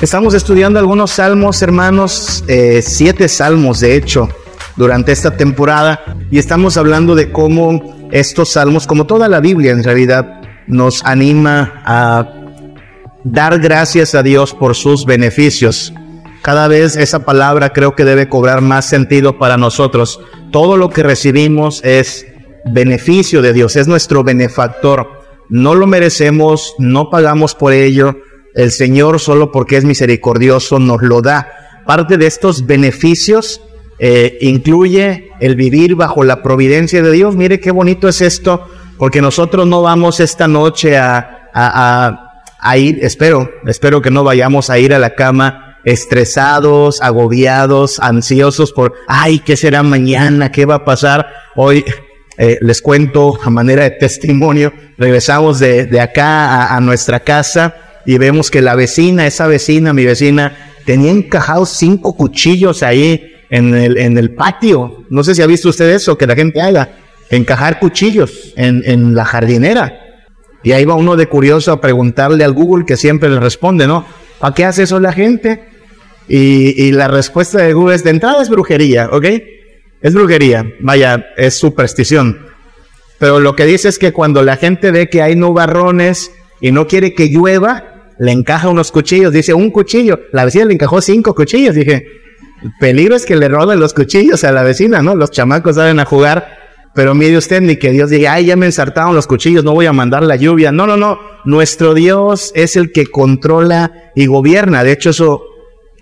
Estamos estudiando algunos salmos, hermanos, eh, siete salmos de hecho, durante esta temporada, y estamos hablando de cómo estos salmos, como toda la Biblia en realidad, nos anima a dar gracias a Dios por sus beneficios. Cada vez esa palabra creo que debe cobrar más sentido para nosotros. Todo lo que recibimos es beneficio de Dios, es nuestro benefactor. No lo merecemos, no pagamos por ello. El Señor solo porque es misericordioso nos lo da. Parte de estos beneficios eh, incluye el vivir bajo la providencia de Dios. Mire qué bonito es esto, porque nosotros no vamos esta noche a, a, a, ir, espero, espero que no vayamos a ir a la cama estresados, agobiados, ansiosos por, ay, ¿qué será mañana? ¿Qué va a pasar? Hoy eh, les cuento a manera de testimonio, regresamos de, de acá a, a nuestra casa y vemos que la vecina, esa vecina, mi vecina, tenía encajados cinco cuchillos ahí en el, en el patio. No sé si ha visto usted eso, que la gente haga, encajar cuchillos en, en la jardinera. Y ahí va uno de curioso a preguntarle al Google que siempre le responde, ¿no? ¿Para qué hace eso la gente? Y, y, la respuesta de Google es, de entrada es brujería, ¿ok? Es brujería, vaya, es superstición. Pero lo que dice es que cuando la gente ve que hay nubarrones y no quiere que llueva, le encaja unos cuchillos, dice un cuchillo, la vecina le encajó cinco cuchillos, dije, el peligro es que le roben los cuchillos a la vecina, ¿no? Los chamacos saben a jugar, pero mire usted ni que Dios diga, ay, ya me ensartaron los cuchillos, no voy a mandar la lluvia. No, no, no. Nuestro Dios es el que controla y gobierna. De hecho, eso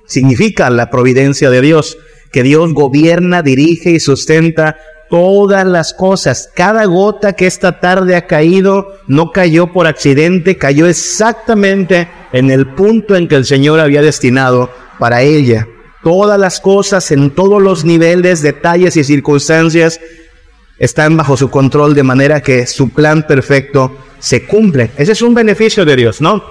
significa la providencia de Dios, que Dios gobierna, dirige y sustenta todas las cosas. Cada gota que esta tarde ha caído no cayó por accidente, cayó exactamente en el punto en que el Señor había destinado para ella todas las cosas en todos los niveles, detalles y circunstancias están bajo su control de manera que su plan perfecto se cumple. Ese es un beneficio de Dios, ¿no?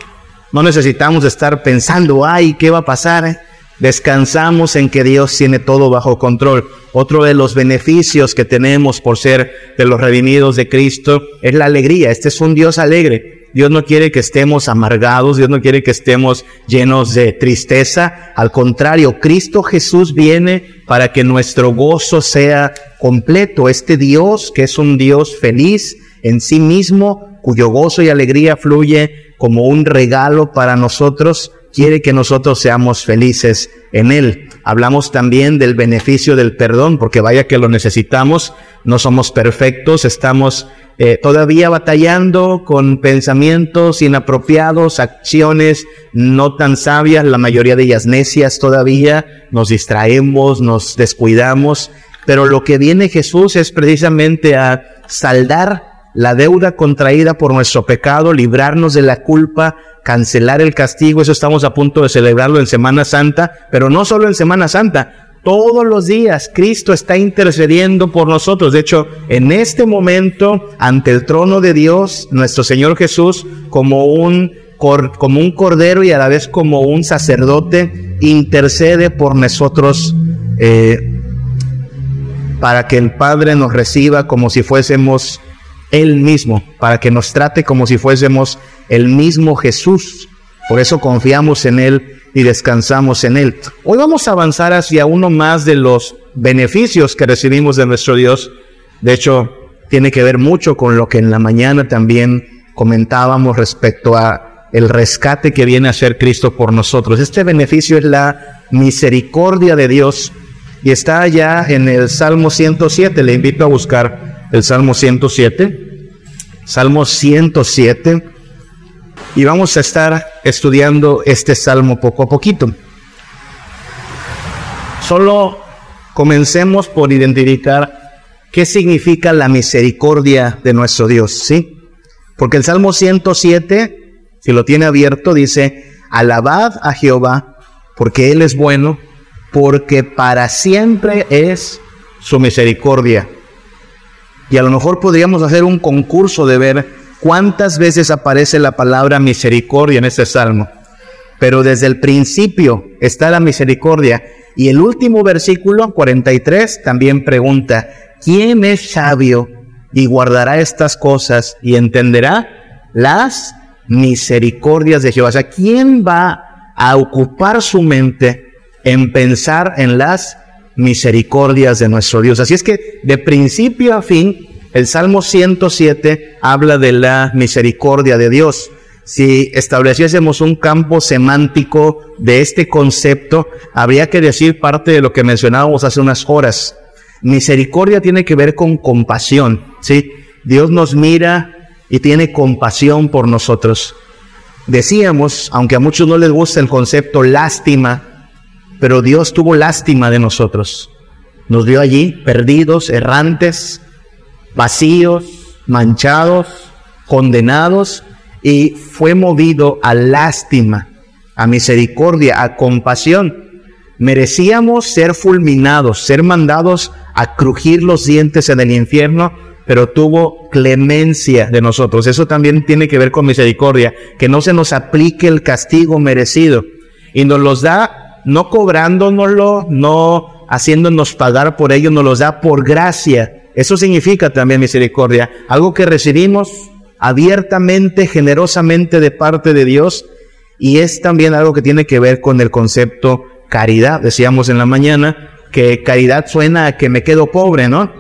No necesitamos estar pensando, ay, ¿qué va a pasar? Descansamos en que Dios tiene todo bajo control. Otro de los beneficios que tenemos por ser de los redimidos de Cristo es la alegría. Este es un Dios alegre. Dios no quiere que estemos amargados, Dios no quiere que estemos llenos de tristeza. Al contrario, Cristo Jesús viene para que nuestro gozo sea completo. Este Dios, que es un Dios feliz en sí mismo, cuyo gozo y alegría fluye como un regalo para nosotros, quiere que nosotros seamos felices en Él. Hablamos también del beneficio del perdón, porque vaya que lo necesitamos, no somos perfectos, estamos eh, todavía batallando con pensamientos inapropiados, acciones no tan sabias, la mayoría de ellas necias todavía, nos distraemos, nos descuidamos, pero lo que viene Jesús es precisamente a saldar la deuda contraída por nuestro pecado, librarnos de la culpa, cancelar el castigo, eso estamos a punto de celebrarlo en Semana Santa, pero no solo en Semana Santa, todos los días Cristo está intercediendo por nosotros. De hecho, en este momento, ante el trono de Dios, nuestro Señor Jesús, como un, como un cordero y a la vez como un sacerdote, intercede por nosotros eh, para que el Padre nos reciba como si fuésemos Él mismo, para que nos trate como si fuésemos el mismo Jesús. Por eso confiamos en Él y descansamos en Él. Hoy vamos a avanzar hacia uno más de los beneficios que recibimos de nuestro Dios. De hecho, tiene que ver mucho con lo que en la mañana también comentábamos respecto a el rescate que viene a ser Cristo por nosotros. Este beneficio es la misericordia de Dios y está allá en el Salmo 107. Le invito a buscar el Salmo 107. Salmo 107 y vamos a estar estudiando este salmo poco a poquito. Solo comencemos por identificar qué significa la misericordia de nuestro Dios, ¿sí? Porque el Salmo 107, si lo tiene abierto, dice, alabad a Jehová, porque Él es bueno, porque para siempre es su misericordia. Y a lo mejor podríamos hacer un concurso de ver cuántas veces aparece la palabra misericordia en este salmo. Pero desde el principio está la misericordia. Y el último versículo, 43, también pregunta, ¿quién es sabio y guardará estas cosas y entenderá las misericordias de Jehová? O sea, ¿quién va a ocupar su mente en pensar en las misericordias de nuestro Dios. Así es que de principio a fin, el Salmo 107 habla de la misericordia de Dios. Si estableciésemos un campo semántico de este concepto, habría que decir parte de lo que mencionábamos hace unas horas. Misericordia tiene que ver con compasión, ¿sí? Dios nos mira y tiene compasión por nosotros. Decíamos, aunque a muchos no les gusta el concepto lástima, pero Dios tuvo lástima de nosotros. Nos vio allí perdidos, errantes, vacíos, manchados, condenados, y fue movido a lástima, a misericordia, a compasión. Merecíamos ser fulminados, ser mandados a crujir los dientes en el infierno, pero tuvo clemencia de nosotros. Eso también tiene que ver con misericordia, que no se nos aplique el castigo merecido y nos los da no cobrándonoslo, no haciéndonos pagar por ello, nos los da por gracia. Eso significa también misericordia, algo que recibimos abiertamente, generosamente de parte de Dios y es también algo que tiene que ver con el concepto caridad. Decíamos en la mañana que caridad suena a que me quedo pobre, ¿no?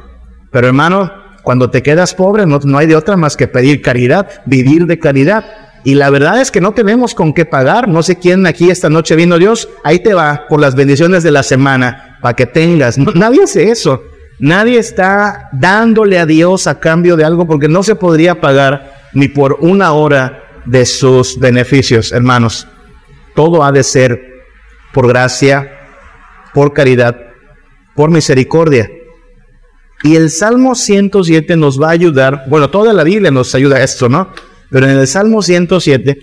Pero hermano, cuando te quedas pobre no, no hay de otra más que pedir caridad, vivir de caridad. Y la verdad es que no tenemos con qué pagar. No sé quién aquí esta noche vino Dios. Ahí te va por las bendiciones de la semana para que tengas. nadie hace eso. Nadie está dándole a Dios a cambio de algo porque no se podría pagar ni por una hora de sus beneficios, hermanos. Todo ha de ser por gracia, por caridad, por misericordia. Y el Salmo 107 nos va a ayudar, bueno, toda la Biblia nos ayuda a esto, ¿no? Pero en el Salmo 107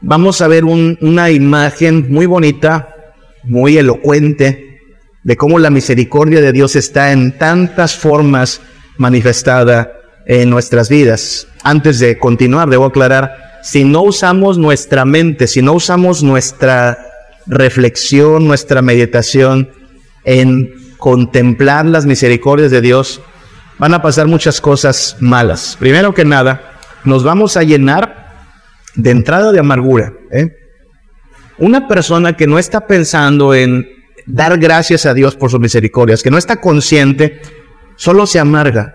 vamos a ver una imagen muy bonita, muy elocuente, de cómo la misericordia de Dios está en tantas formas manifestada en nuestras vidas. Antes de continuar, debo aclarar, si no usamos nuestra mente, si no usamos nuestra reflexión, nuestra meditación en contemplar las misericordias de Dios, van a pasar muchas cosas malas. Primero que nada, nos vamos a llenar de entrada de amargura. ¿eh? Una persona que no está pensando en dar gracias a Dios por sus misericordias, que no está consciente, solo se amarga.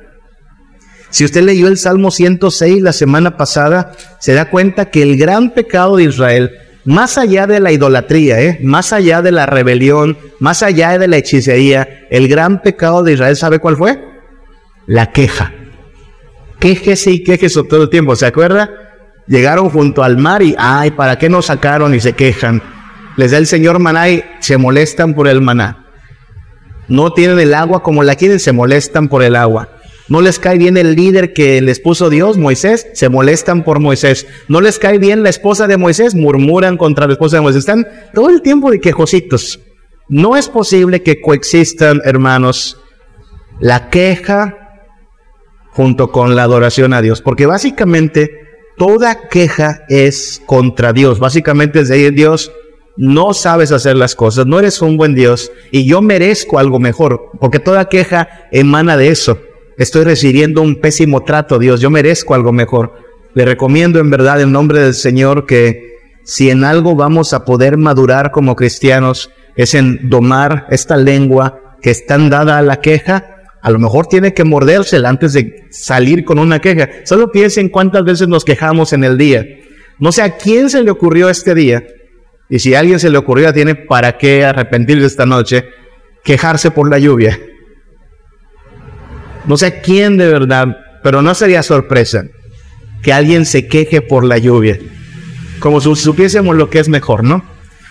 Si usted leyó el Salmo 106 la semana pasada, se da cuenta que el gran pecado de Israel más allá de la idolatría, ¿eh? más allá de la rebelión, más allá de la hechicería, el gran pecado de Israel, ¿sabe cuál fue? La queja. Quejese y quejese todo el tiempo, ¿se acuerda? Llegaron junto al mar y, ay, ¿para qué nos sacaron? Y se quejan. Les da el Señor maná y se molestan por el maná. No tienen el agua como la quieren, se molestan por el agua. No les cae bien el líder que les puso Dios, Moisés, se molestan por Moisés. No les cae bien la esposa de Moisés, murmuran contra la esposa de Moisés. Están todo el tiempo de quejositos. No es posible que coexistan, hermanos, la queja junto con la adoración a Dios, porque básicamente toda queja es contra Dios. Básicamente es decir, Dios, no sabes hacer las cosas, no eres un buen Dios y yo merezco algo mejor, porque toda queja emana de eso estoy recibiendo un pésimo trato, Dios, yo merezco algo mejor. Le recomiendo en verdad en nombre del Señor que si en algo vamos a poder madurar como cristianos es en domar esta lengua que es tan dada a la queja, a lo mejor tiene que mordérsela antes de salir con una queja. Solo piensen cuántas veces nos quejamos en el día. No sé a quién se le ocurrió este día, y si a alguien se le ocurrió, tiene para qué arrepentirse esta noche, quejarse por la lluvia. No sé quién de verdad, pero no sería sorpresa que alguien se queje por la lluvia. Como si supiésemos lo que es mejor, ¿no?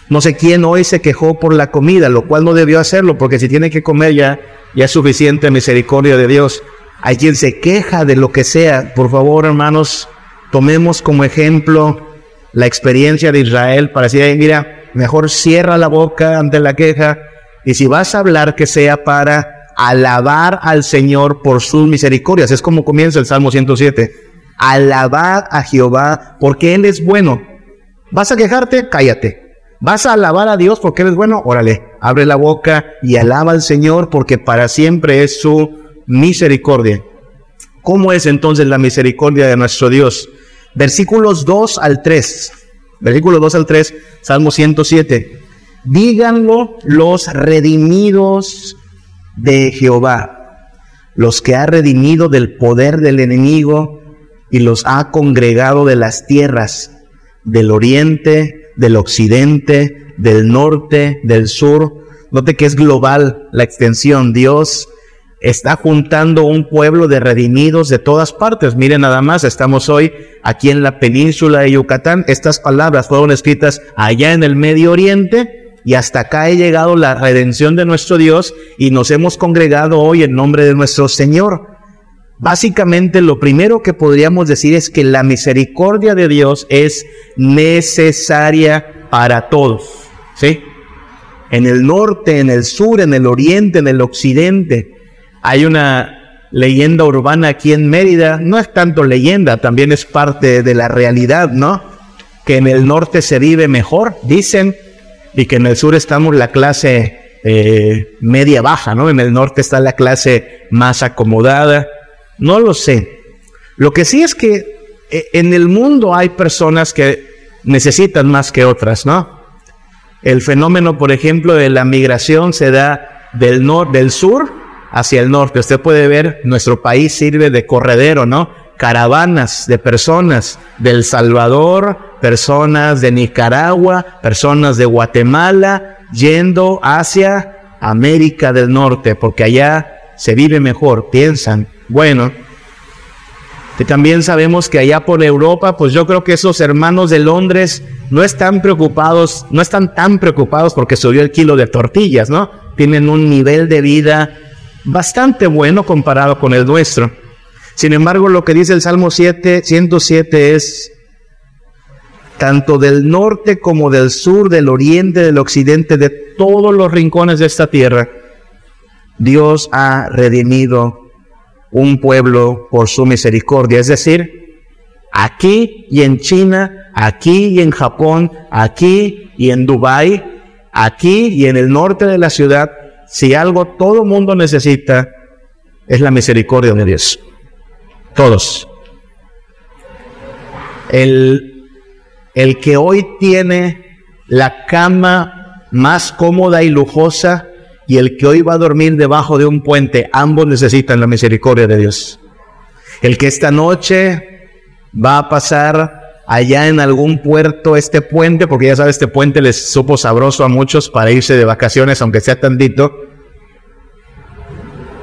No sé quién hoy se quejó por la comida, lo cual no debió hacerlo, porque si tiene que comer ya, ya es suficiente misericordia de Dios. Hay quien se queja de lo que sea. Por favor, hermanos, tomemos como ejemplo la experiencia de Israel para decir, mira, mejor cierra la boca ante la queja y si vas a hablar que sea para alabar al Señor por sus misericordias. Es como comienza el Salmo 107. Alabad a Jehová porque Él es bueno. ¿Vas a quejarte? Cállate. ¿Vas a alabar a Dios porque Él es bueno? Órale, abre la boca y alaba al Señor porque para siempre es su misericordia. ¿Cómo es entonces la misericordia de nuestro Dios? Versículos 2 al 3. Versículo 2 al 3, Salmo 107. Díganlo los redimidos de Jehová, los que ha redimido del poder del enemigo y los ha congregado de las tierras, del oriente, del occidente, del norte, del sur. Note que es global la extensión. Dios está juntando un pueblo de redimidos de todas partes. Miren nada más, estamos hoy aquí en la península de Yucatán. Estas palabras fueron escritas allá en el Medio Oriente y hasta acá ha llegado la redención de nuestro Dios y nos hemos congregado hoy en nombre de nuestro Señor. Básicamente lo primero que podríamos decir es que la misericordia de Dios es necesaria para todos. ¿Sí? En el norte, en el sur, en el oriente, en el occidente. Hay una leyenda urbana aquí en Mérida, no es tanto leyenda, también es parte de la realidad, ¿no? Que en el norte se vive mejor, dicen, y que en el sur estamos la clase eh, media baja, ¿no? En el norte está la clase más acomodada. No lo sé. Lo que sí es que eh, en el mundo hay personas que necesitan más que otras, ¿no? El fenómeno, por ejemplo, de la migración se da del, norte, del sur hacia el norte. Usted puede ver, nuestro país sirve de corredero, ¿no? Caravanas de personas del Salvador, personas de Nicaragua, personas de Guatemala, yendo hacia América del Norte, porque allá se vive mejor, piensan. Bueno, también sabemos que allá por Europa, pues yo creo que esos hermanos de Londres no están preocupados, no están tan preocupados porque subió el kilo de tortillas, ¿no? Tienen un nivel de vida bastante bueno comparado con el nuestro. Sin embargo, lo que dice el Salmo 7, 107 es, tanto del norte como del sur, del oriente, del occidente, de todos los rincones de esta tierra, Dios ha redimido un pueblo por su misericordia. Es decir, aquí y en China, aquí y en Japón, aquí y en Dubái, aquí y en el norte de la ciudad, si algo todo mundo necesita, es la misericordia de Dios. Todos. El, el que hoy tiene la cama más cómoda y lujosa y el que hoy va a dormir debajo de un puente, ambos necesitan la misericordia de Dios. El que esta noche va a pasar allá en algún puerto este puente, porque ya sabes, este puente les supo sabroso a muchos para irse de vacaciones, aunque sea tantito.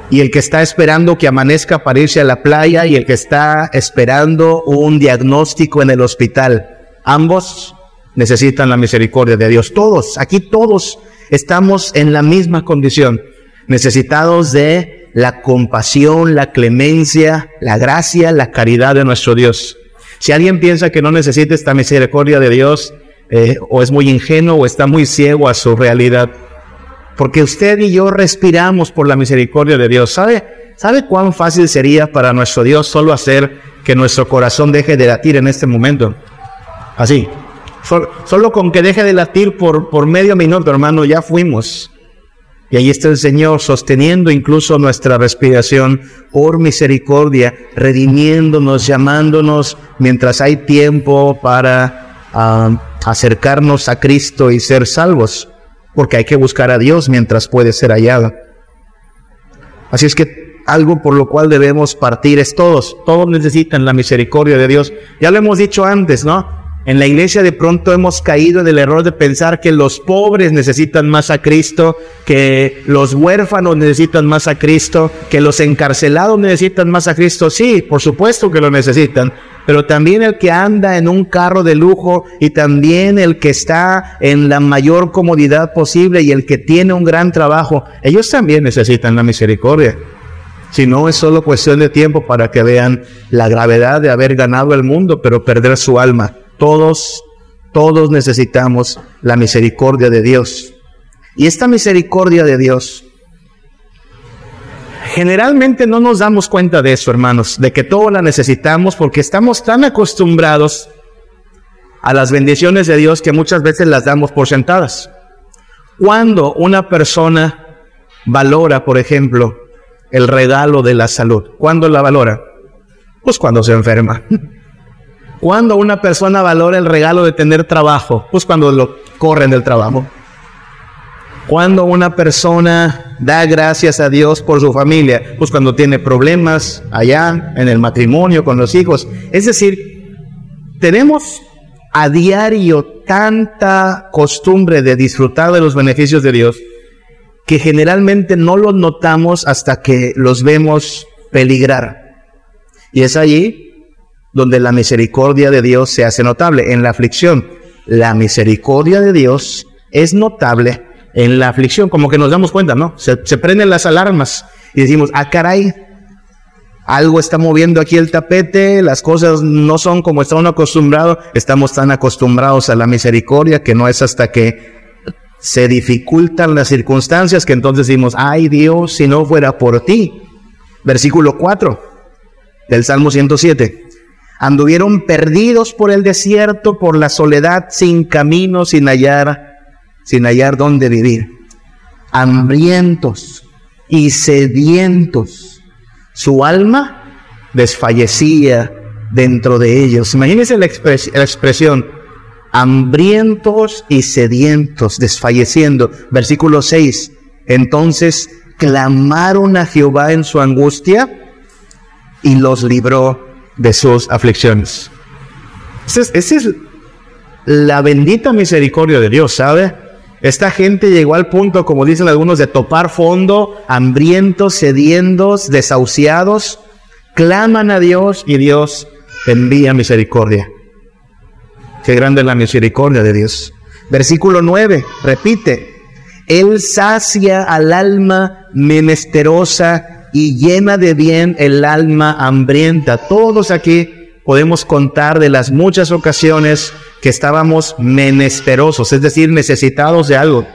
Y el que está esperando que amanezca para irse a la playa y el que está esperando un diagnóstico en el hospital. Ambos necesitan la misericordia de Dios. Todos, aquí todos estamos en la misma condición, necesitados de la compasión, la clemencia, la gracia, la caridad de nuestro Dios. Si alguien piensa que no necesita esta misericordia de Dios, eh, o es muy ingenuo o está muy ciego a su realidad. Porque usted y yo respiramos por la misericordia de Dios. ¿Sabe, ¿Sabe cuán fácil sería para nuestro Dios solo hacer que nuestro corazón deje de latir en este momento? Así. Solo, con que deje de latir por, por medio minuto, hermano, ya fuimos. Y ahí está el Señor sosteniendo incluso nuestra respiración por misericordia, redimiéndonos, llamándonos mientras hay tiempo para ah, acercarnos a Cristo y ser salvos, porque hay que buscar a Dios mientras puede ser hallado. Así es que algo por lo cual debemos partir es todos, todos necesitan la misericordia de Dios. Ya lo hemos dicho antes, ¿no? En la iglesia de pronto hemos caído en el error de pensar que los pobres necesitan más a Cristo, que los huérfanos necesitan más a Cristo, que los encarcelados necesitan más a Cristo. Sí, por supuesto que lo necesitan, pero también el que anda en un carro de lujo y también el que está en la mayor comodidad posible y el que tiene un gran trabajo, ellos también necesitan la misericordia. Si no, es solo cuestión de tiempo para que vean la gravedad de haber ganado el mundo, pero perder su alma. Todos, todos necesitamos la misericordia de Dios. Y esta misericordia de Dios, generalmente no nos damos cuenta de eso, hermanos, de que todos la necesitamos porque estamos tan acostumbrados a las bendiciones de Dios que muchas veces las damos por sentadas. Cuando una persona valora, por ejemplo, el regalo de la salud, ¿cuándo la valora? Pues cuando se enferma. ¿Cuándo una persona valora el regalo de tener trabajo? Pues cuando lo corren del trabajo. Cuando una persona da gracias a Dios por su familia, pues cuando tiene problemas allá en el matrimonio con los hijos. Es decir, tenemos a diario tanta costumbre de disfrutar de los beneficios de Dios que generalmente no los notamos hasta que los vemos peligrar. Y es allí donde la misericordia de Dios se hace notable, en la aflicción. La misericordia de Dios es notable en la aflicción, como que nos damos cuenta, ¿no? Se, prenden las alarmas y decimos, ah, caray, algo está moviendo aquí el tapete, las cosas no son como estamos acostumbrados, estamos tan acostumbrados a la misericordia que no es hasta que se dificultan las circunstancias que entonces decimos, ay Dios, si no fuera por ti. Versículo 4 del Salmo 107. Anduvieron perdidos por el desierto, por la soledad, sin camino, sin hallar sin hallar dónde vivir, hambrientos y sedientos. Su alma desfallecía dentro de ellos. Imagínense la, la expresión, hambrientos y sedientos, desfalleciendo. Versículo 6. Entonces clamaron a Jehová en su angustia y los libró de sus aflicciones. Esa es, la bendita misericordia de Dios, ¿sabe? Esta gente llegó al punto, como dicen algunos, de topar fondo, hambrientos, sedientos, desahuciados, claman a Dios y Dios envía misericordia. Qué grande es la misericordia de Dios. Versículo 9, repite, Él sacia al alma menesterosa y llena de bien el alma hambrienta. Todos aquí podemos contar de las muchas ocasiones que estábamos menesterosos, es decir, necesitados de algo.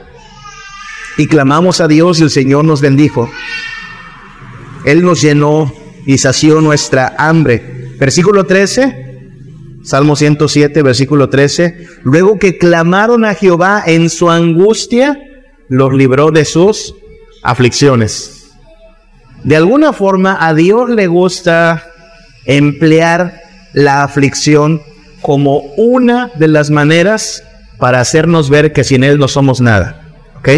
Y clamamos a Dios y el Señor nos bendijo. Él nos llenó y sació nuestra hambre. Versículo 13, Salmo 107, versículo 13. Luego que clamaron a Jehová en su angustia, los libró de sus aflicciones. De alguna forma a Dios le gusta emplear la aflicción como una de las maneras para hacernos ver que sin Él no somos nada. ¿Ok?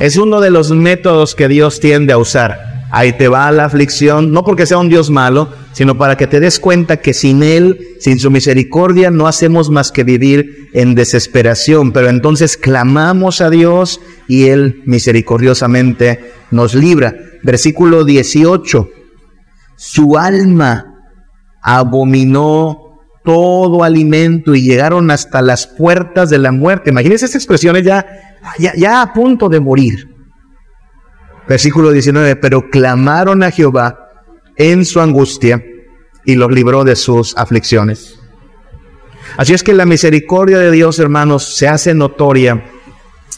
Es uno de los métodos que Dios tiende a usar. Ahí te va la aflicción, no porque sea un Dios malo, sino para que te des cuenta que sin Él, sin su misericordia, no hacemos más que vivir en desesperación. Pero entonces clamamos a Dios y Él misericordiosamente nos libra. Versículo 18. Su alma abominó todo alimento y llegaron hasta las puertas de la muerte. Imagínense estas expresiones ya, ya, ya a punto de morir. Versículo 19, pero clamaron a Jehová en su angustia y los libró de sus aflicciones. Así es que la misericordia de Dios, hermanos, se hace notoria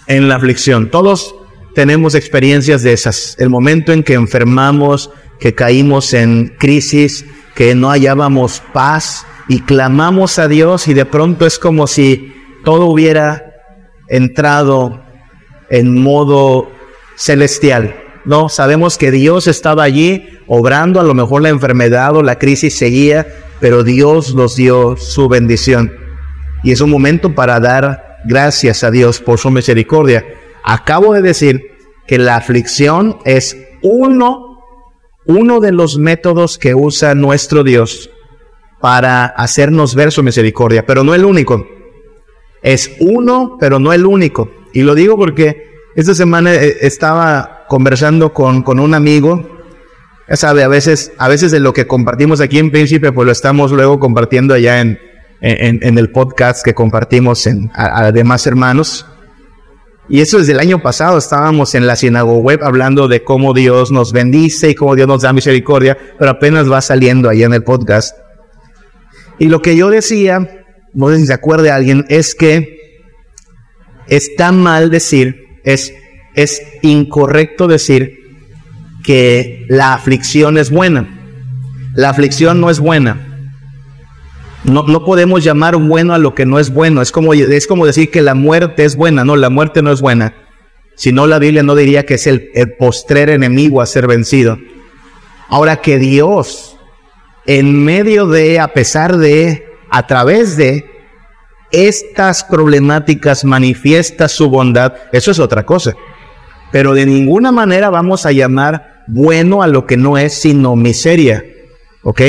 en la aflicción. Todos tenemos experiencias de esas. El momento en que enfermamos, que caímos en crisis, que no hallábamos paz y clamamos a Dios y de pronto es como si todo hubiera entrado en modo celestial. No, sabemos que Dios estaba allí obrando, a lo mejor la enfermedad o la crisis seguía, pero Dios nos dio su bendición. Y es un momento para dar gracias a Dios por su misericordia. Acabo de decir que la aflicción es uno uno de los métodos que usa nuestro Dios para hacernos ver su misericordia, pero no el único. Es uno, pero no el único. Y lo digo porque esta semana eh, estaba conversando con, con un amigo. Ya sabe, a veces, a veces de lo que compartimos aquí en Príncipe, pues lo estamos luego compartiendo allá en, en, el podcast que compartimos en, a, demás hermanos. Y eso desde el año pasado estábamos en la sinagoga web hablando de cómo Dios nos bendice y cómo Dios nos da misericordia, pero apenas va saliendo ahí en el podcast. Y lo que yo decía, no sé si se acuerde alguien, es que está mal decir, es, es incorrecto decir que la aflicción es buena. La aflicción no es buena. No, no, podemos llamar bueno a lo que no es bueno. Es como, es como decir que la muerte es buena. No, la muerte no es buena. Si no, la Biblia no diría que es el, el postrer enemigo a ser vencido. Ahora que Dios en medio de, a pesar de, a través de estas problemáticas manifiesta su bondad, eso es otra cosa. Pero de ninguna manera vamos a llamar bueno a lo que no es sino miseria. ¿Ok?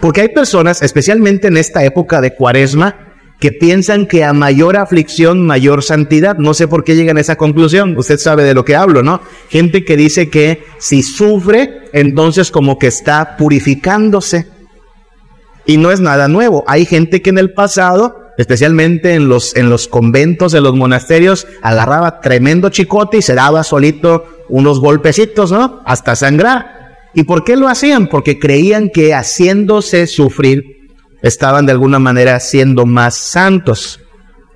Porque hay personas, especialmente en esta época de cuaresma, que piensan que a mayor aflicción, mayor santidad. No sé por qué llegan a esa conclusión. Usted sabe de lo que hablo, ¿no? Gente que dice que si sufre, entonces como que está purificándose. Y no es nada nuevo. Hay gente que en el pasado, especialmente en los, en los conventos, en los monasterios, agarraba tremendo chicote y se daba solito unos golpecitos, ¿no? Hasta sangrar. ¿Y por qué lo hacían? Porque creían que haciéndose sufrir estaban de alguna manera siendo más santos.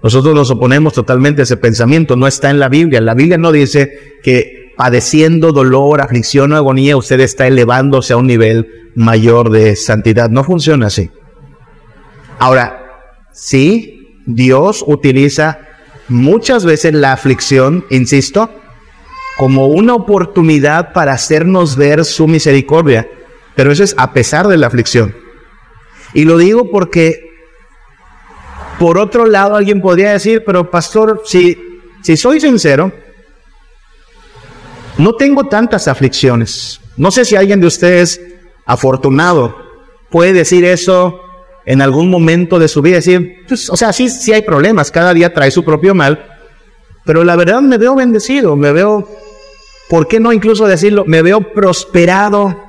Nosotros nos oponemos totalmente a ese pensamiento, no está en la Biblia. La Biblia no dice que padeciendo dolor, aflicción o agonía usted está elevándose a un nivel mayor de santidad. No funciona así. Ahora, sí, Dios utiliza muchas veces la aflicción, insisto, como una oportunidad para hacernos ver su misericordia, pero eso es a pesar de la aflicción. Y lo digo porque, por otro lado, alguien podría decir, pero pastor, si, si soy sincero, no tengo tantas aflicciones. No sé si alguien de ustedes afortunado puede decir eso en algún momento de su vida. Decir, pues, o sea, sí, sí hay problemas, cada día trae su propio mal, pero la verdad me veo bendecido, me veo, ¿por qué no incluso decirlo? Me veo prosperado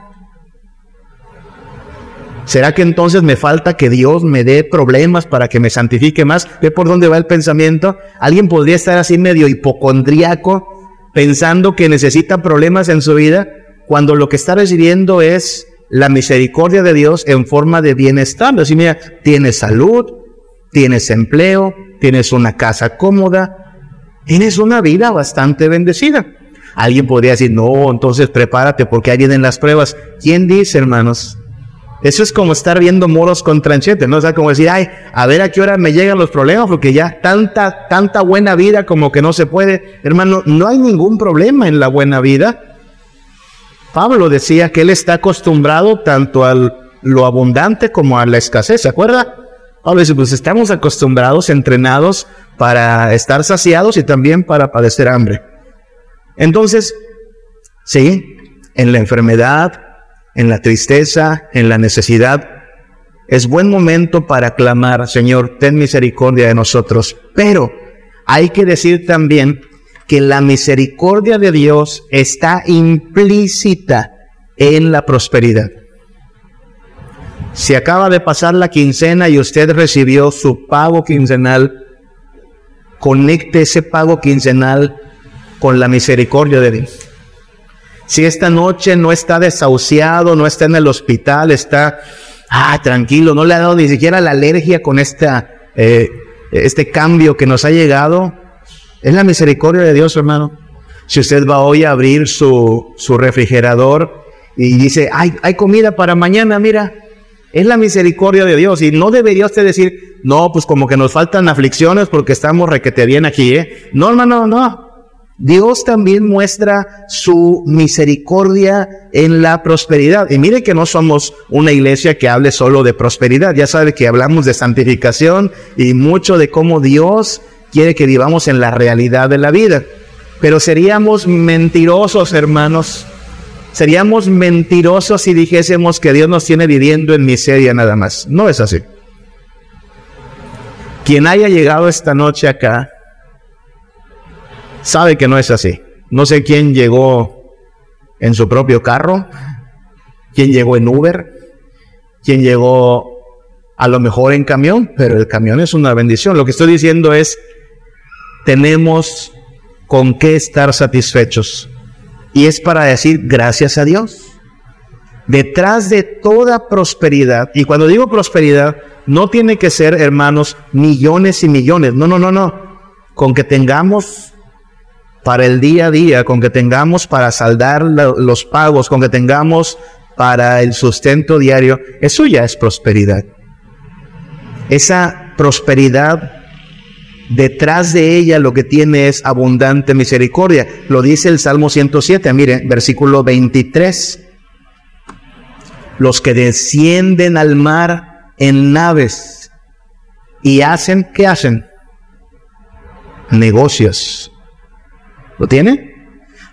¿Será que entonces me falta que Dios me dé problemas para que me santifique más? ¿Ve por dónde va el pensamiento? Alguien podría estar así medio hipocondriaco, pensando que necesita problemas en su vida, cuando lo que está recibiendo es la misericordia de Dios en forma de bienestar. Así, mira, tienes salud, tienes empleo, tienes una casa cómoda, tienes una vida bastante bendecida. Alguien podría decir, no, entonces prepárate porque ahí vienen las pruebas. ¿Quién dice, hermanos? Eso es como estar viendo moros con tranchete, ¿no? O sea, como decir, ay, a ver a qué hora me llegan los problemas, porque ya tanta, tanta buena vida como que no se puede. Hermano, no hay ningún problema en la buena vida. Pablo decía que él está acostumbrado tanto a lo abundante como a la escasez, ¿se acuerda? Pablo dice, pues estamos acostumbrados, entrenados para estar saciados y también para padecer hambre. Entonces, sí, en la enfermedad, en la tristeza, en la necesidad, es buen momento para clamar, Señor, ten misericordia de nosotros. Pero hay que decir también que la misericordia de Dios está implícita en la prosperidad. Si acaba de pasar la quincena y usted recibió su pago quincenal, conecte ese pago quincenal con la misericordia de Dios. Si esta noche no está desahuciado, no está en el hospital, está ah, tranquilo, no le ha dado ni siquiera la alergia con esta, eh, este cambio que nos ha llegado, es la misericordia de Dios, hermano. Si usted va hoy a abrir su, su refrigerador y dice, hay, hay comida para mañana, mira, es la misericordia de Dios. Y no debería usted decir, no, pues como que nos faltan aflicciones porque estamos requete bien aquí, ¿eh? No, hermano, no. Dios también muestra su misericordia en la prosperidad. Y mire que no somos una iglesia que hable solo de prosperidad. Ya sabe que hablamos de santificación y mucho de cómo Dios quiere que vivamos en la realidad de la vida. Pero seríamos mentirosos, hermanos. Seríamos mentirosos si dijésemos que Dios nos tiene viviendo en miseria nada más. No es así. Quien haya llegado esta noche acá sabe que no es así. No sé quién llegó en su propio carro, quién llegó en Uber, quién llegó a lo mejor en camión, pero el camión es una bendición. Lo que estoy diciendo es, tenemos con qué estar satisfechos. Y es para decir gracias a Dios. Detrás de toda prosperidad, y cuando digo prosperidad, no tiene que ser, hermanos, millones y millones. No, no, no, no. Con que tengamos para el día a día, con que tengamos para saldar los pagos, con que tengamos para el sustento diario, eso ya es prosperidad. Esa prosperidad, detrás de ella lo que tiene es abundante misericordia. Lo dice el Salmo 107, mire, versículo 23. los que descienden al mar en naves y hacen, ¿qué hacen? Negocios. ¿Lo tiene?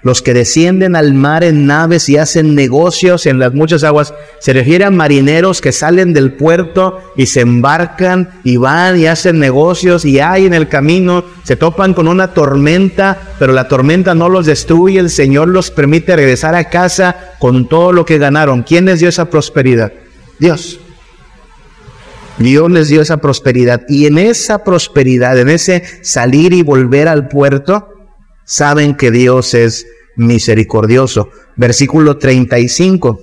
Los que descienden al mar en naves y hacen negocios en las muchas aguas, se refiere a marineros que salen del puerto y se embarcan y van y hacen negocios y hay en el camino, se topan con una tormenta, pero la tormenta no los destruye, el Señor los permite regresar a casa con todo lo que ganaron. ¿Quién les dio esa prosperidad? Dios. Dios les dio esa prosperidad y en esa prosperidad, en ese salir y volver al puerto, saben que Dios es misericordioso. Versículo 35,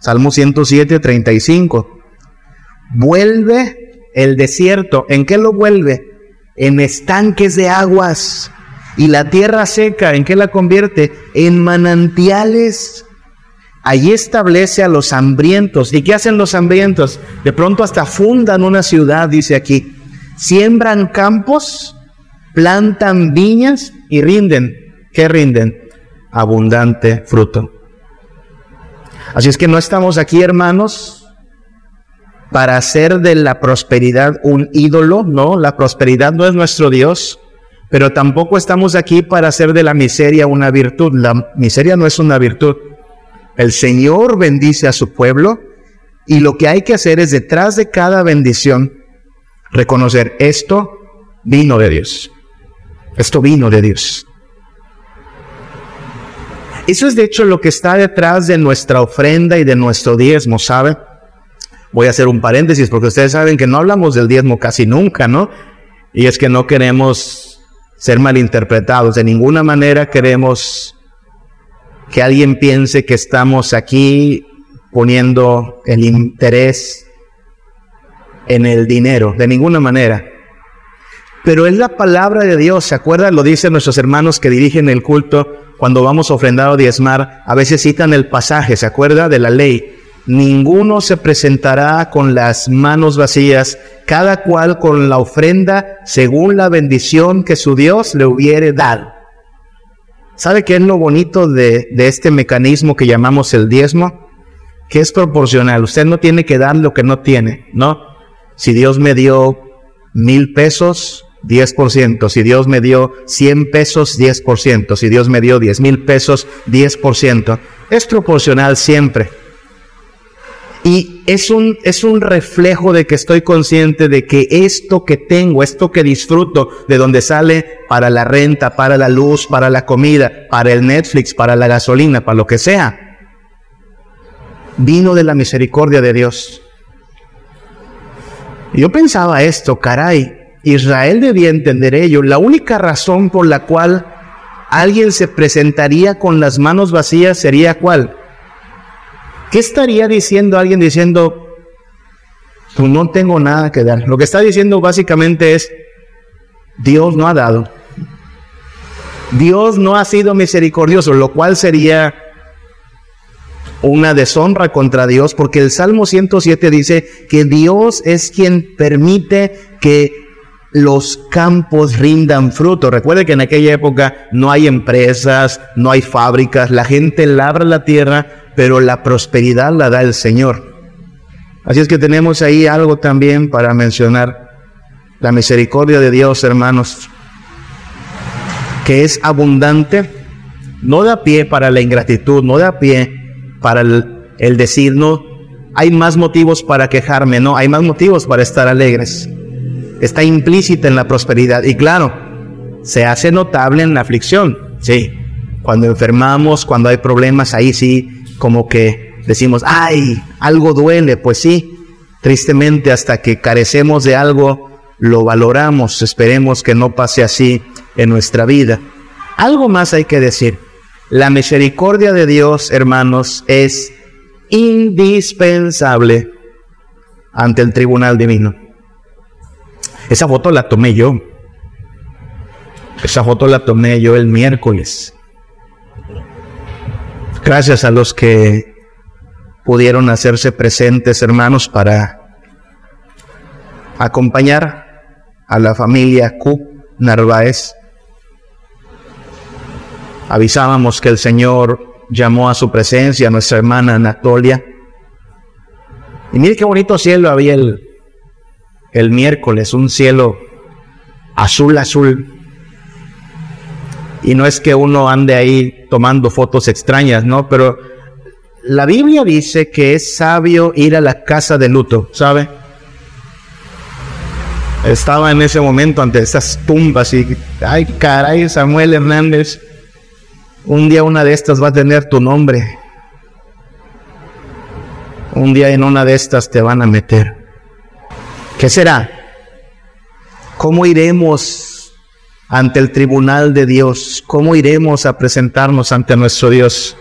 Salmo 107, 35. Vuelve el desierto. ¿En qué lo vuelve? En estanques de aguas. Y la tierra seca, ¿en qué la convierte? En manantiales. Allí establece a los hambrientos. ¿Y qué hacen los hambrientos? De pronto hasta fundan una ciudad, dice aquí. Siembran campos, plantan viñas y rinden. ¿Qué rinden? abundante fruto. Así es que no estamos aquí, hermanos, para hacer de la prosperidad un ídolo, no, la prosperidad no es nuestro Dios, pero tampoco estamos aquí para hacer de la miseria una virtud. La miseria no es una virtud. El Señor bendice a su pueblo y lo que hay que hacer es detrás de cada bendición reconocer esto vino de Dios. Esto vino de Dios. Eso es de hecho lo que está detrás de nuestra ofrenda y de nuestro diezmo, ¿sabe? Voy a hacer un paréntesis porque ustedes saben que no hablamos del diezmo casi nunca, ¿no? Y es que no queremos ser malinterpretados. De ninguna manera queremos que alguien piense que estamos aquí poniendo el interés en el dinero. De ninguna manera. Pero es la palabra de Dios, ¿se acuerdan? Lo dicen nuestros hermanos que dirigen el culto cuando vamos a ofrendar o diezmar, a veces citan el pasaje, ¿se acuerda? De la ley. Ninguno se presentará con las manos vacías, cada cual con la ofrenda según la bendición que su Dios le hubiere dado. ¿Sabe qué es lo bonito de, de este mecanismo que llamamos el diezmo? Que es proporcional. Usted no tiene que dar lo que no tiene, ¿no? Si Dios me dio mil pesos, 10%. Si Dios me dio 100 pesos, 10%. Si Dios me dio 10 mil pesos, 10%. Es proporcional siempre. Y es un, es un reflejo de que estoy consciente de que esto que tengo, esto que disfruto, de donde sale para la renta, para la luz, para la comida, para el Netflix, para la gasolina, para lo que sea, vino de la misericordia de Dios. Yo pensaba esto, caray, Israel debía entender ello. La única razón por la cual alguien se presentaría con las manos vacías sería cuál. ¿Qué estaría diciendo alguien diciendo, pues no tengo nada que dar? Lo que está diciendo básicamente es, Dios no ha dado. Dios no ha sido misericordioso, lo cual sería una deshonra contra Dios, porque el Salmo 107 dice que Dios es quien permite que los campos rindan fruto. Recuerde que en aquella época no hay empresas, no hay fábricas, la gente labra la tierra, pero la prosperidad la da el Señor. Así es que tenemos ahí algo también para mencionar. La misericordia de Dios, hermanos, que es abundante, no da pie para la ingratitud, no da pie para el, decir, no, hay más motivos para quejarme, no, hay más motivos para estar alegres está implícita en la prosperidad. Y claro, se hace notable en la aflicción, sí. Cuando enfermamos, cuando hay problemas, ahí sí, como que decimos, ay, algo duele, pues sí. Tristemente, hasta que carecemos de algo, lo valoramos. Esperemos que no pase así en nuestra vida. Algo más hay que decir. La misericordia de Dios, hermanos, es indispensable ante el tribunal divino. Esa foto la tomé yo. Esa foto la tomé yo el miércoles. Gracias a los que pudieron hacerse presentes, hermanos, para acompañar a la familia Q Narváez. Avisábamos que el Señor llamó a su presencia a nuestra hermana Anatolia Y mire qué bonito cielo había el, el miércoles, un cielo azul, azul. Y no es que uno ande ahí tomando fotos extrañas, ¿no? Pero la Biblia dice que es sabio ir a la casa de luto, ¿sabe? Estaba en ese momento ante esas tumbas y, ay, caray, Samuel Hernández, un día una de estas va a tener tu nombre. Un día en una de estas te van a meter. ¿Qué será? ¿Cómo iremos ante el tribunal de Dios? ¿Cómo iremos a presentarnos ante nuestro Dios?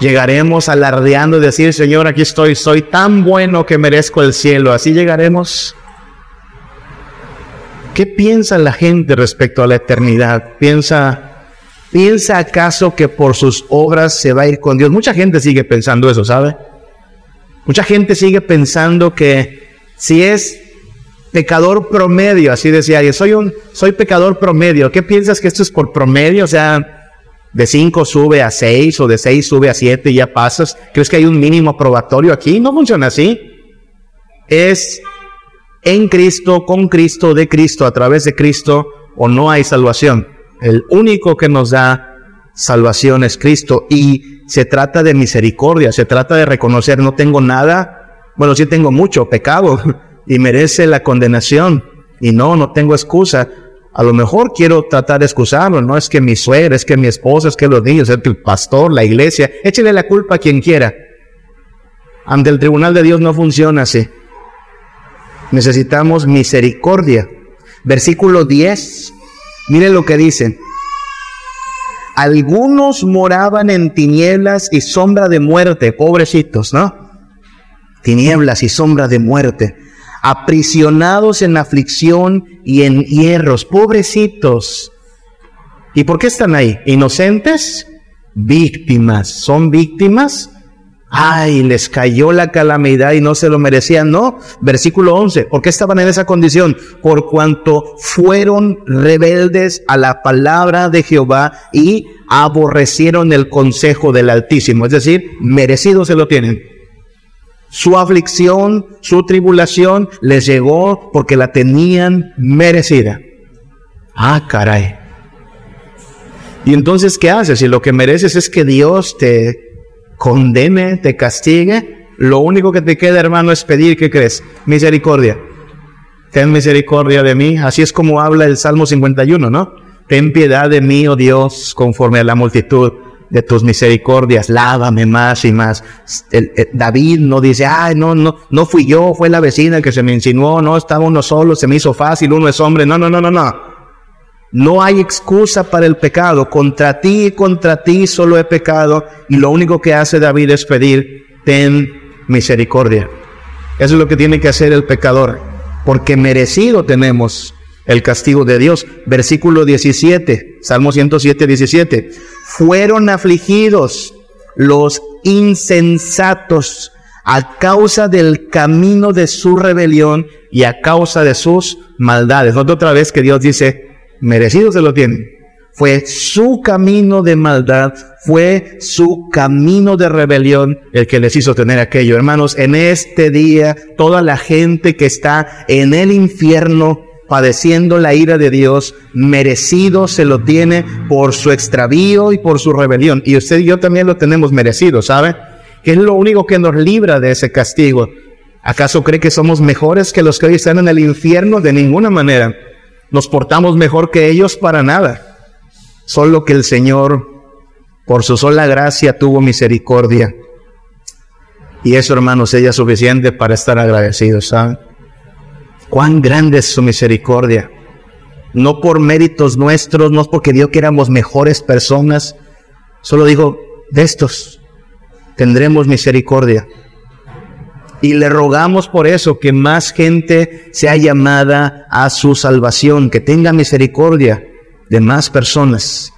Llegaremos alardeando y decir, Señor, aquí estoy, soy tan bueno que merezco el cielo. Así llegaremos. ¿Qué piensa la gente respecto a la eternidad? ¿Piensa, piensa acaso que por sus obras se va a ir con Dios? Mucha gente sigue pensando eso, ¿sabe? Mucha gente sigue pensando que si es pecador promedio, así decía, yo soy un soy pecador promedio. ¿Qué piensas que esto es por promedio? O sea, de 5 sube a 6 o de 6 sube a 7 y ya pasas. ¿Crees que hay un mínimo probatorio aquí? No funciona así. Es en Cristo, con Cristo, de Cristo, a través de Cristo, o no hay salvación. El único que nos da salvación es Cristo y se trata de misericordia, se trata de reconocer no tengo nada, bueno, sí tengo mucho pecado y merece la condenación y no, no tengo excusa, a lo mejor quiero tratar de excusarlo, no es que mi suegra, es que mi esposa, es que los niños, es que el pastor, la iglesia, échele la culpa a quien quiera. Ante el tribunal de Dios no funciona así. Necesitamos misericordia. Versículo 10, mire lo que dice. Algunos moraban en tinieblas y sombra de muerte, pobrecitos, ¿no? Tinieblas y sombra de muerte aprisionados en aflicción y en hierros, pobrecitos. ¿Y por qué están ahí? ¿Inocentes? Víctimas. ¿Son víctimas? Ay, les cayó la calamidad y no se lo merecían. No, versículo 11. ¿Por qué estaban en esa condición? Por cuanto fueron rebeldes a la palabra de Jehová y aborrecieron el consejo del Altísimo. Es decir, merecido se lo tienen. Su aflicción, su tribulación les llegó porque la tenían merecida. Ah, caray. Y entonces, ¿qué haces? Si lo que mereces es que Dios te condene, te castigue, lo único que te queda, hermano, es pedir, ¿qué crees? Misericordia. Ten misericordia de mí. Así es como habla el Salmo 51, ¿no? Ten piedad de mí, oh Dios, conforme a la multitud de tus misericordias, lávame más y más. David no dice, ay, no, no, no fui yo, fue la vecina que se me insinuó, no, estaba uno solo, se me hizo fácil, uno es hombre. No, no, no, no, no. No hay excusa para el pecado. Contra ti y contra ti solo he pecado. Y lo único que hace David es pedir, ten misericordia. Eso es lo que tiene que hacer el pecador. Porque merecido tenemos el castigo de Dios. Versículo 17, Salmo 107, 17. Fueron afligidos los insensatos a causa del camino de su rebelión y a causa de sus maldades. Nota otra vez que Dios dice, merecidos se lo tienen. Fue su camino de maldad, fue su camino de rebelión el que les hizo tener aquello. Hermanos, en este día, toda la gente que está en el infierno padeciendo la ira de Dios, merecido se lo tiene por su extravío y por su rebelión. Y usted y yo también lo tenemos merecido, ¿sabe? Que es lo único que nos libra de ese castigo. ¿Acaso cree que somos mejores que los que hoy están en el infierno? De ninguna manera. Nos portamos mejor que ellos para nada. Solo que el Señor, por su sola gracia, tuvo misericordia. Y eso, hermanos, ella es suficiente para estar agradecidos, ¿saben? Cuán grande es su misericordia. No por méritos nuestros, no porque Dios que éramos mejores personas, solo digo, de estos tendremos misericordia. Y le rogamos por eso que más gente sea llamada a su salvación, que tenga misericordia de más personas.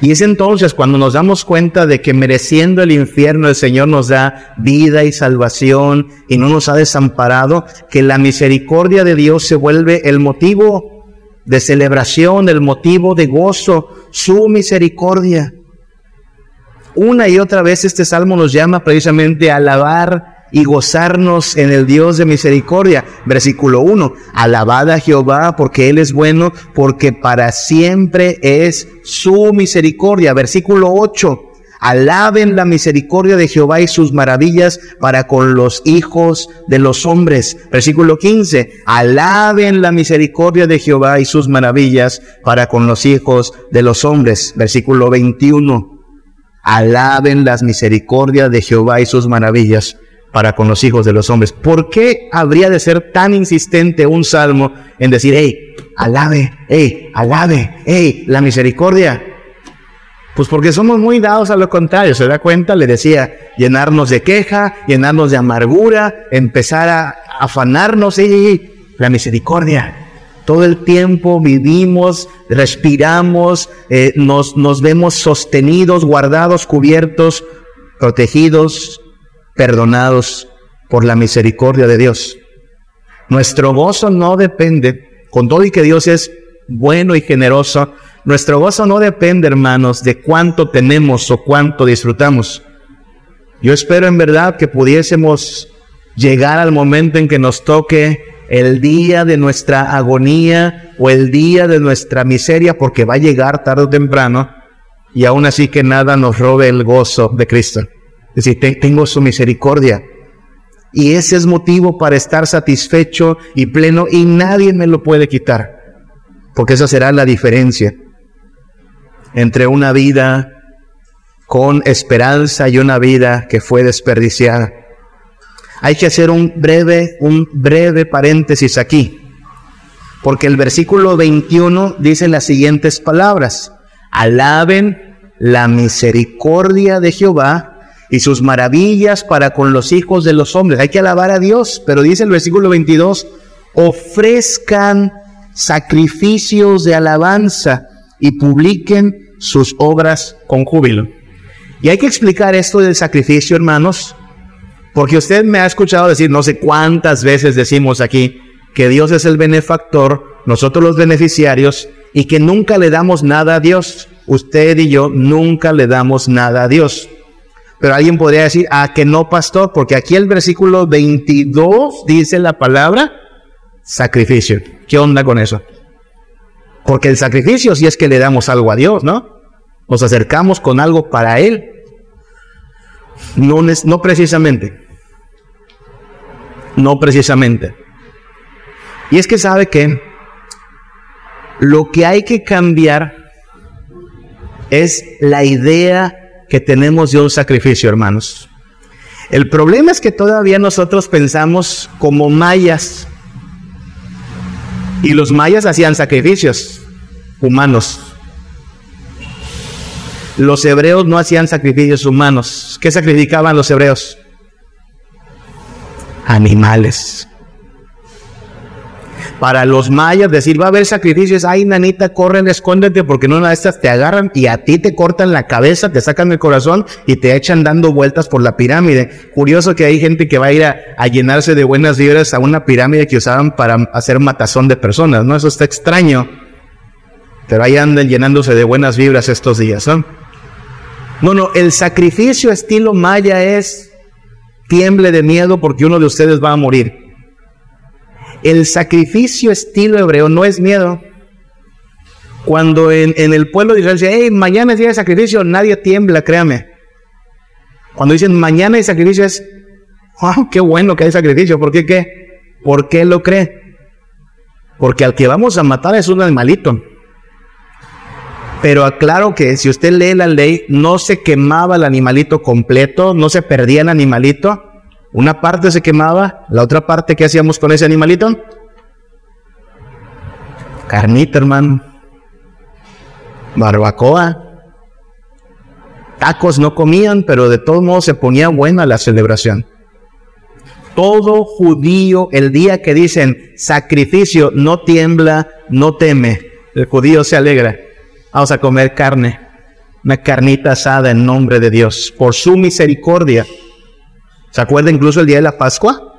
Y es entonces cuando nos damos cuenta de que mereciendo el infierno el Señor nos da vida y salvación y no nos ha desamparado, que la misericordia de Dios se vuelve el motivo de celebración, el motivo de gozo, su misericordia. Una y otra vez este salmo nos llama precisamente a alabar y gozarnos en el Dios de misericordia. Versículo 1, alabad a Jehová porque Él es bueno, porque para siempre es su misericordia. Versículo 8, Alaben la misericordia de Jehová y sus maravillas para con los hijos de los hombres. Versículo 15. Alaben la misericordia de Jehová y sus maravillas para con los hijos de los hombres. Versículo 21. Alaben las misericordias de Jehová y sus maravillas para con los hijos de los hombres. ¿Por qué habría de ser tan insistente un salmo en decir, hey, alabe, hey, alabe, hey, la misericordia? Pues porque somos muy dados a lo contrario, se da cuenta, le decía, llenarnos de queja, llenarnos de amargura, empezar a afanarnos, y la misericordia. Todo el tiempo vivimos, respiramos, eh, nos, nos vemos sostenidos, guardados, cubiertos, protegidos, perdonados por la misericordia de Dios. Nuestro gozo no depende, con todo y que Dios es bueno y generoso, nuestro gozo no depende, hermanos, de cuánto tenemos o cuánto disfrutamos. Yo espero en verdad que pudiésemos llegar al momento en que nos toque el día de nuestra agonía o el día de nuestra miseria, porque va a llegar tarde o temprano, y aún así que nada nos robe el gozo de Cristo. Es decir, tengo su misericordia. Y ese es motivo para estar satisfecho y pleno y nadie me lo puede quitar, porque esa será la diferencia entre una vida con esperanza y una vida que fue desperdiciada. Hay que hacer un breve, un breve paréntesis aquí, porque el versículo 21 dice las siguientes palabras, alaben la misericordia de Jehová y sus maravillas para con los hijos de los hombres. Hay que alabar a Dios, pero dice el versículo 22, ofrezcan sacrificios de alabanza y publiquen sus obras con júbilo. Y hay que explicar esto del sacrificio, hermanos, porque usted me ha escuchado decir, no sé cuántas veces decimos aquí, que Dios es el benefactor, nosotros los beneficiarios, y que nunca le damos nada a Dios. Usted y yo nunca le damos nada a Dios. Pero alguien podría decir, ah, que no, pastor, porque aquí el versículo 22 dice la palabra sacrificio. ¿Qué onda con eso? Porque el sacrificio si es que le damos algo a Dios, ¿no? Nos acercamos con algo para Él. No, no precisamente. No precisamente. Y es que sabe que lo que hay que cambiar es la idea que tenemos de un sacrificio, hermanos. El problema es que todavía nosotros pensamos como mayas. Y los mayas hacían sacrificios humanos. Los hebreos no hacían sacrificios humanos. ¿Qué sacrificaban los hebreos? Animales. Para los mayas decir, va a haber sacrificios, ay nanita, corren, escóndete porque no una de estas te agarran y a ti te cortan la cabeza, te sacan el corazón y te echan dando vueltas por la pirámide. Curioso que hay gente que va a ir a, llenarse de buenas vibras a una pirámide que usaban para hacer matazón de personas, ¿no? Eso está extraño. Pero ahí andan llenándose de buenas vibras estos días, ¿no? No, no, el sacrificio estilo maya es tiemble de miedo porque uno de ustedes va a morir. El sacrificio estilo hebreo no es miedo. Cuando en, el pueblo de Israel dice, hey, mañana es día de sacrificio, nadie tiembla, créame. Cuando dicen mañana hay sacrificio es, wow, qué bueno que hay sacrificio. ¿Por qué qué? ¿Por qué lo cree? Porque al que vamos a matar es un animalito. Pero aclaro que si usted lee la ley, no se quemaba el animalito completo, no se perdía el animalito, una parte se quemaba, la otra parte, ¿qué hacíamos con ese animalito? Carnita, hermano. Barbacoa. Tacos no comían, pero de todos modos se ponía buena la celebración. Todo judío, el día que dicen sacrificio, no tiembla, no teme. El judío se alegra. Vamos a comer carne, una carnita asada en nombre de Dios, por su misericordia. ¿Se acuerda incluso el día de la Pascua?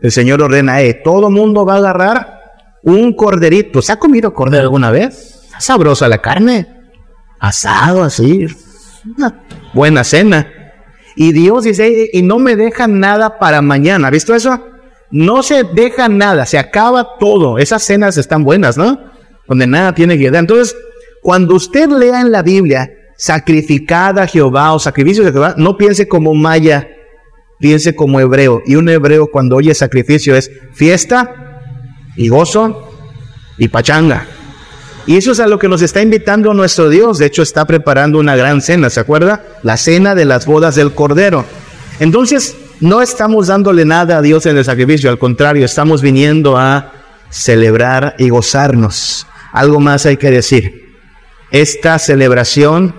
El Señor ordena, eh, todo mundo va a agarrar un corderito. ¿Se ha comido cordero alguna vez? sabrosa la carne. Asado así. Una buena cena. Y Dios dice, y no me dejan nada para mañana. ¿Ha visto eso? No se deja nada, se acaba todo. Esas cenas están buenas, ¿no? Donde nada tiene que dar. Entonces, cuando usted lea en la Biblia, sacrificada a Jehová o sacrificio de Jehová, no piense como maya, piense como hebreo. Y un hebreo cuando oye sacrificio es fiesta y gozo y pachanga. Y eso es a lo que nos está invitando nuestro Dios. De hecho, está preparando una gran cena, ¿se acuerda? La cena de las bodas del Cordero. Entonces, no estamos dándole nada a Dios en el sacrificio, al contrario, estamos viniendo a celebrar y gozarnos. Algo más hay que decir. Esta celebración,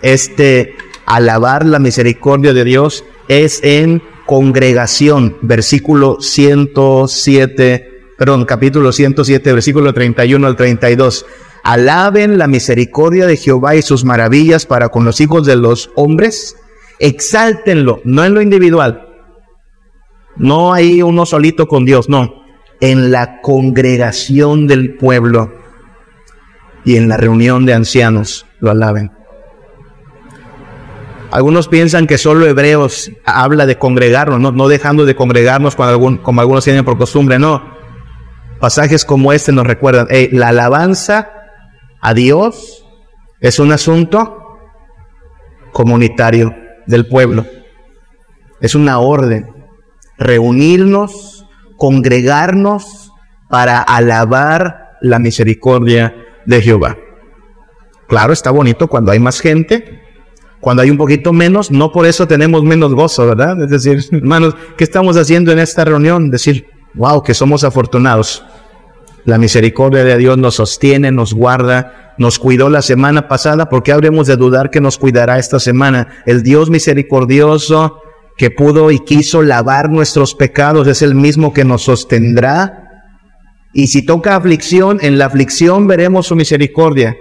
este alabar la misericordia de Dios, es en congregación, versículo 107, perdón, capítulo 107, versículo 31 al 32. Alaben la misericordia de Jehová y sus maravillas para con los hijos de los hombres. Exáltenlo, no en lo individual. No hay uno solito con Dios, no. En la congregación del pueblo y en la reunión de ancianos lo alaben. Algunos piensan que solo Hebreos habla de congregarnos, no, dejando de congregarnos algún, como algunos tienen por costumbre, no. Pasajes como este nos recuerdan, la alabanza a Dios es un asunto comunitario del pueblo. Es una orden. Reunirnos, congregarnos para alabar la misericordia de Jehová. Claro, está bonito cuando hay más gente, cuando hay un poquito menos, no por eso tenemos menos gozo, ¿verdad? Es decir, hermanos, ¿qué estamos haciendo en esta reunión? Decir, wow, que somos afortunados. La misericordia de Dios nos sostiene, nos guarda, nos cuidó la semana pasada, porque habremos de dudar que nos cuidará esta semana? El Dios misericordioso que pudo y quiso lavar nuestros pecados es el mismo que nos sostendrá. Y si toca aflicción, en la aflicción veremos su misericordia.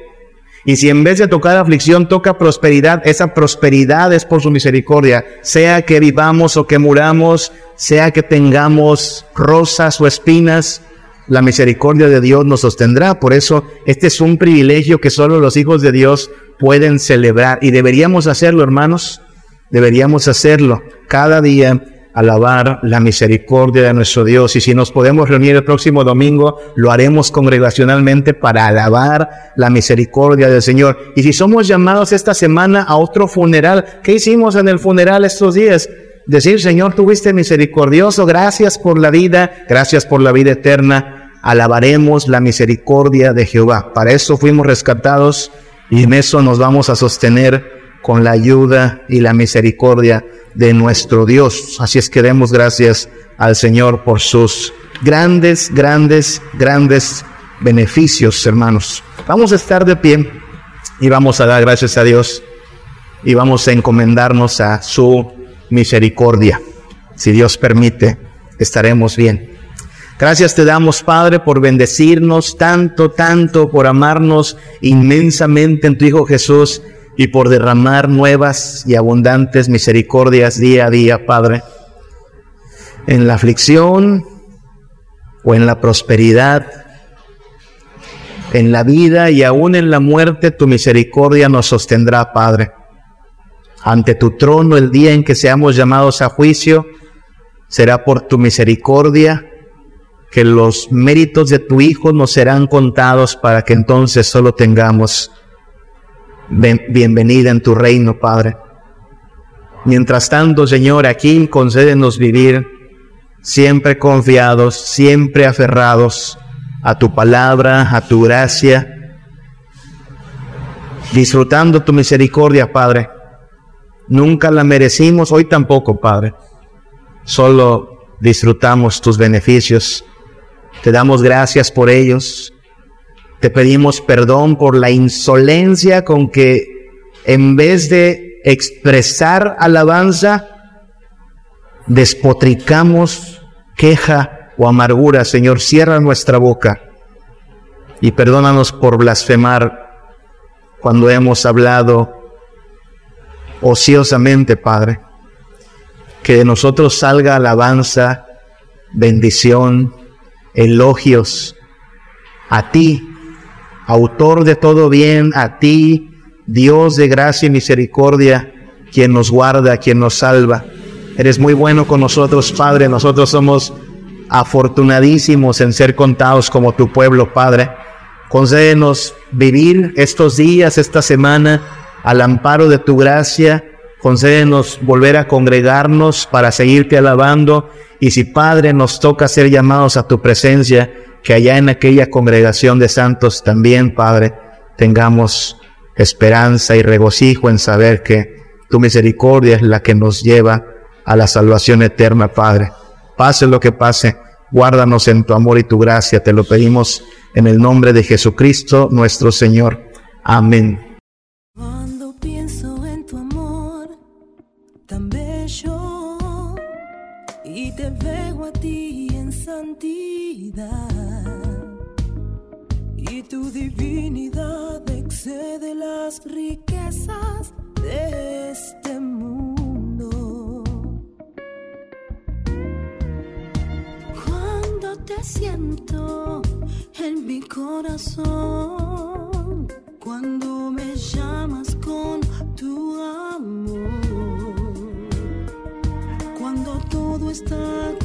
Y si en vez de tocar aflicción toca prosperidad, esa prosperidad es por su misericordia. Sea que vivamos o que muramos, sea que tengamos rosas o espinas, la misericordia de Dios nos sostendrá. Por eso este es un privilegio que solo los hijos de Dios pueden celebrar. Y deberíamos hacerlo, hermanos. Deberíamos hacerlo cada día, alabar la misericordia de nuestro Dios. Y si nos podemos reunir el próximo domingo, lo haremos congregacionalmente para alabar la misericordia del Señor. Y si somos llamados esta semana a otro funeral, ¿qué hicimos en el funeral estos días? Decir, Señor, tuviste misericordioso, gracias por la vida, gracias por la vida eterna alabaremos la misericordia de Jehová. Para eso fuimos rescatados y en eso nos vamos a sostener con la ayuda y la misericordia de nuestro Dios. Así es que demos gracias al Señor por sus grandes, grandes, grandes beneficios, hermanos. Vamos a estar de pie y vamos a dar gracias a Dios y vamos a encomendarnos a su misericordia. Si Dios permite, estaremos bien. Gracias te damos, Padre, por bendecirnos tanto, tanto, por amarnos inmensamente en tu Hijo Jesús y por derramar nuevas y abundantes misericordias día a día, Padre. En la aflicción o en la prosperidad, en la vida y aún en la muerte, tu misericordia nos sostendrá, Padre. Ante tu trono el día en que seamos llamados a juicio, será por tu misericordia que los méritos de tu Hijo nos serán contados para que entonces solo tengamos bienvenida en tu reino, Padre. Mientras tanto, Señor, aquí concédenos vivir siempre confiados, siempre aferrados a tu palabra, a tu gracia, disfrutando tu misericordia, Padre. Nunca la merecimos, hoy tampoco, Padre. Solo disfrutamos tus beneficios te damos gracias por ellos. Te pedimos perdón por la insolencia con que en vez de expresar alabanza, despotricamos queja o amargura. Señor, cierra nuestra boca y perdónanos por blasfemar cuando hemos hablado ociosamente, Padre. Que de nosotros salga alabanza, bendición, elogios a ti, autor de todo bien, a ti, Dios de gracia y misericordia, quien nos guarda, quien nos salva. Eres muy bueno con nosotros, Padre. Nosotros somos afortunadísimos en ser contados como tu pueblo, Padre. Concédenos vivir estos días, esta semana, al amparo de tu gracia. Concédenos volver a congregarnos para seguirte alabando. Y si, Padre, nos toca ser llamados a tu presencia, que allá en aquella congregación de santos también, Padre, tengamos esperanza y regocijo en saber que tu misericordia es la que nos lleva a la salvación eterna, Padre. Pase lo que pase, guárdanos en tu amor y tu gracia. Te lo pedimos en el nombre de Jesucristo, nuestro Señor. Amén. Excede las riquezas de este mundo. Cuando te siento en mi corazón, cuando me llamas con tu amor, cuando todo está